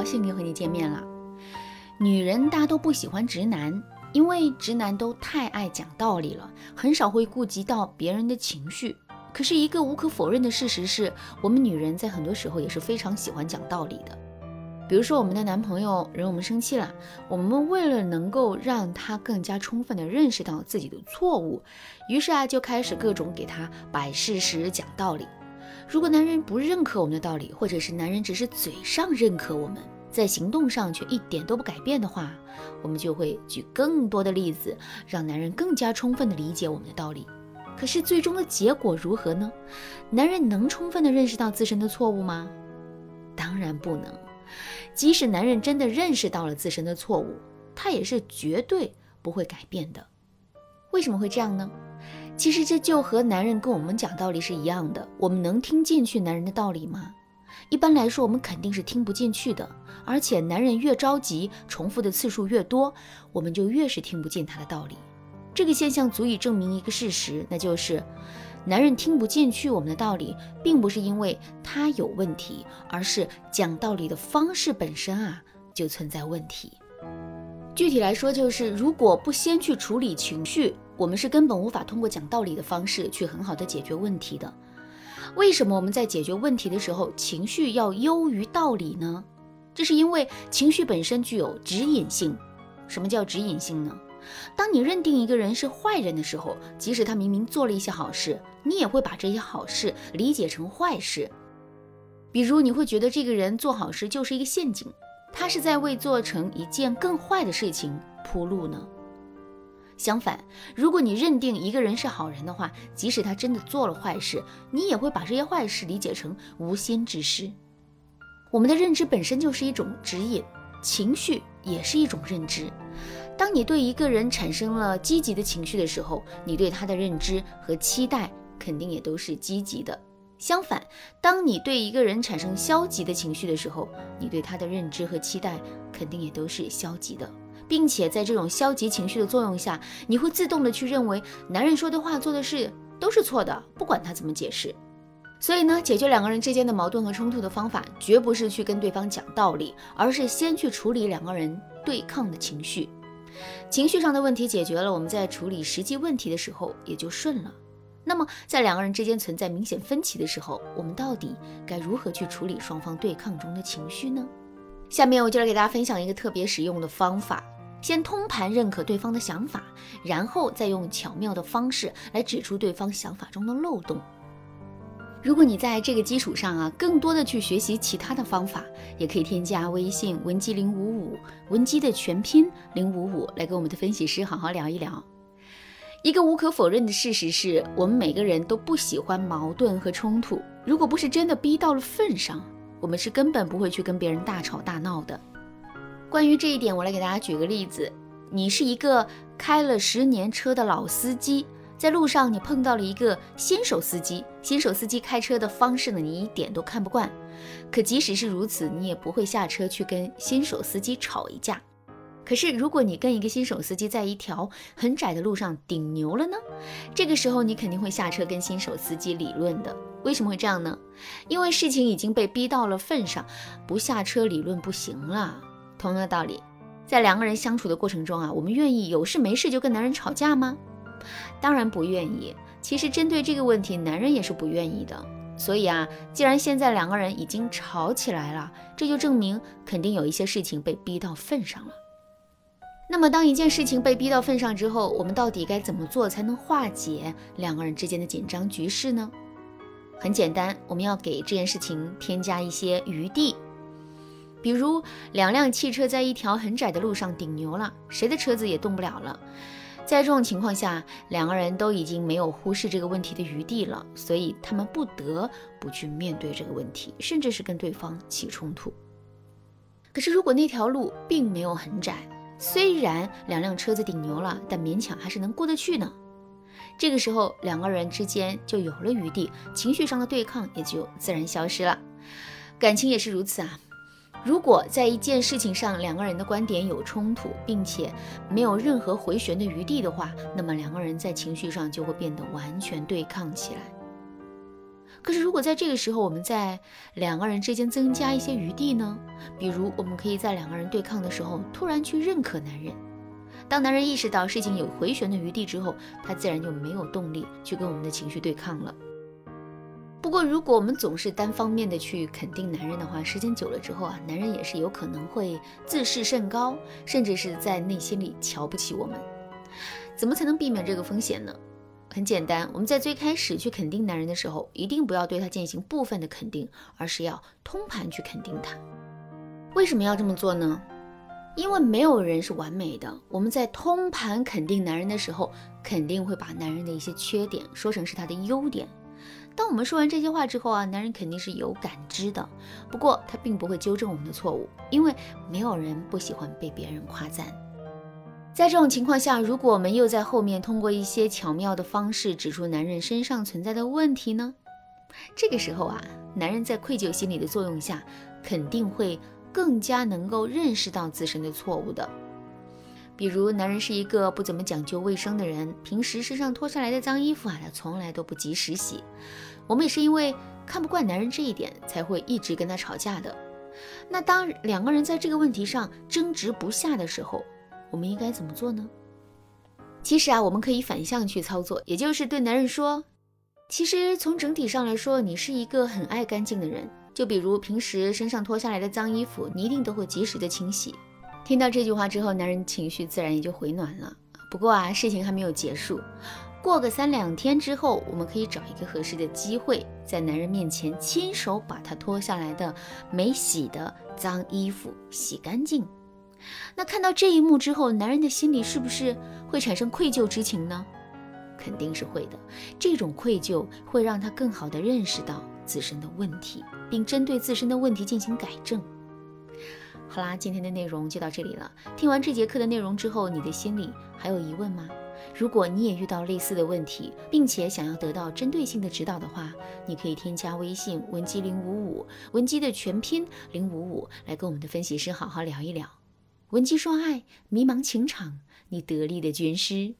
高兴又和你见面了。女人大都不喜欢直男，因为直男都太爱讲道理了，很少会顾及到别人的情绪。可是，一个无可否认的事实是，我们女人在很多时候也是非常喜欢讲道理的。比如说，我们的男朋友惹我们生气了，我们为了能够让他更加充分地认识到自己的错误，于是啊，就开始各种给他摆事实、讲道理。如果男人不认可我们的道理，或者是男人只是嘴上认可我们，在行动上却一点都不改变的话，我们就会举更多的例子，让男人更加充分地理解我们的道理。可是最终的结果如何呢？男人能充分地认识到自身的错误吗？当然不能。即使男人真的认识到了自身的错误，他也是绝对不会改变的。为什么会这样呢？其实这就和男人跟我们讲道理是一样的。我们能听进去男人的道理吗？一般来说，我们肯定是听不进去的。而且，男人越着急，重复的次数越多，我们就越是听不进他的道理。这个现象足以证明一个事实，那就是男人听不进去我们的道理，并不是因为他有问题，而是讲道理的方式本身啊就存在问题。具体来说，就是如果不先去处理情绪，我们是根本无法通过讲道理的方式去很好的解决问题的。为什么我们在解决问题的时候，情绪要优于道理呢？这是因为情绪本身具有指引性。什么叫指引性呢？当你认定一个人是坏人的时候，即使他明明做了一些好事，你也会把这些好事理解成坏事。比如，你会觉得这个人做好事就是一个陷阱，他是在为做成一件更坏的事情铺路呢。相反，如果你认定一个人是好人的话，即使他真的做了坏事，你也会把这些坏事理解成无心之失。我们的认知本身就是一种指引，情绪也是一种认知。当你对一个人产生了积极的情绪的时候，你对他的认知和期待肯定也都是积极的。相反，当你对一个人产生消极的情绪的时候，你对他的认知和期待肯定也都是消极的。并且在这种消极情绪的作用下，你会自动的去认为男人说的话、做的事都是错的，不管他怎么解释。所以呢，解决两个人之间的矛盾和冲突的方法，绝不是去跟对方讲道理，而是先去处理两个人对抗的情绪。情绪上的问题解决了，我们在处理实际问题的时候也就顺了。那么，在两个人之间存在明显分歧的时候，我们到底该如何去处理双方对抗中的情绪呢？下面我就来给大家分享一个特别实用的方法。先通盘认可对方的想法，然后再用巧妙的方式来指出对方想法中的漏洞。如果你在这个基础上啊，更多的去学习其他的方法，也可以添加微信文姬零五五，文姬的全拼零五五，来跟我们的分析师好好聊一聊。一个无可否认的事实是，我们每个人都不喜欢矛盾和冲突。如果不是真的逼到了份上，我们是根本不会去跟别人大吵大闹的。关于这一点，我来给大家举个例子：你是一个开了十年车的老司机，在路上你碰到了一个新手司机。新手司机开车的方式呢，你一点都看不惯。可即使是如此，你也不会下车去跟新手司机吵一架。可是如果你跟一个新手司机在一条很窄的路上顶牛了呢？这个时候你肯定会下车跟新手司机理论的。为什么会这样呢？因为事情已经被逼到了份上，不下车理论不行了。同样的道理，在两个人相处的过程中啊，我们愿意有事没事就跟男人吵架吗？当然不愿意。其实针对这个问题，男人也是不愿意的。所以啊，既然现在两个人已经吵起来了，这就证明肯定有一些事情被逼到份上了。那么，当一件事情被逼到份上之后，我们到底该怎么做才能化解两个人之间的紧张局势呢？很简单，我们要给这件事情添加一些余地。比如两辆汽车在一条很窄的路上顶牛了，谁的车子也动不了了。在这种情况下，两个人都已经没有忽视这个问题的余地了，所以他们不得不去面对这个问题，甚至是跟对方起冲突。可是如果那条路并没有很窄，虽然两辆车子顶牛了，但勉强还是能过得去呢。这个时候两个人之间就有了余地，情绪上的对抗也就自然消失了。感情也是如此啊。如果在一件事情上两个人的观点有冲突，并且没有任何回旋的余地的话，那么两个人在情绪上就会变得完全对抗起来。可是如果在这个时候，我们在两个人之间增加一些余地呢？比如，我们可以在两个人对抗的时候，突然去认可男人。当男人意识到事情有回旋的余地之后，他自然就没有动力去跟我们的情绪对抗了。不过，如果我们总是单方面的去肯定男人的话，时间久了之后啊，男人也是有可能会自视甚高，甚至是在内心里瞧不起我们。怎么才能避免这个风险呢？很简单，我们在最开始去肯定男人的时候，一定不要对他进行部分的肯定，而是要通盘去肯定他。为什么要这么做呢？因为没有人是完美的。我们在通盘肯定男人的时候，肯定会把男人的一些缺点说成是他的优点。当我们说完这些话之后啊，男人肯定是有感知的。不过他并不会纠正我们的错误，因为没有人不喜欢被别人夸赞。在这种情况下，如果我们又在后面通过一些巧妙的方式指出男人身上存在的问题呢？这个时候啊，男人在愧疚心理的作用下，肯定会更加能够认识到自身的错误的。比如，男人是一个不怎么讲究卫生的人，平时身上脱下来的脏衣服啊，他从来都不及时洗。我们也是因为看不惯男人这一点，才会一直跟他吵架的。那当两个人在这个问题上争执不下的时候，我们应该怎么做呢？其实啊，我们可以反向去操作，也就是对男人说：“其实从整体上来说，你是一个很爱干净的人。就比如平时身上脱下来的脏衣服，你一定都会及时的清洗。”听到这句话之后，男人情绪自然也就回暖了。不过啊，事情还没有结束，过个三两天之后，我们可以找一个合适的机会，在男人面前亲手把他脱下来的没洗的脏衣服洗干净。那看到这一幕之后，男人的心里是不是会产生愧疚之情呢？肯定是会的。这种愧疚会让他更好地认识到自身的问题，并针对自身的问题进行改正。好啦，今天的内容就到这里了。听完这节课的内容之后，你的心里还有疑问吗？如果你也遇到类似的问题，并且想要得到针对性的指导的话，你可以添加微信文姬零五五，文姬的全拼零五五，来跟我们的分析师好好聊一聊。文姬说爱，迷茫情场，你得力的军师。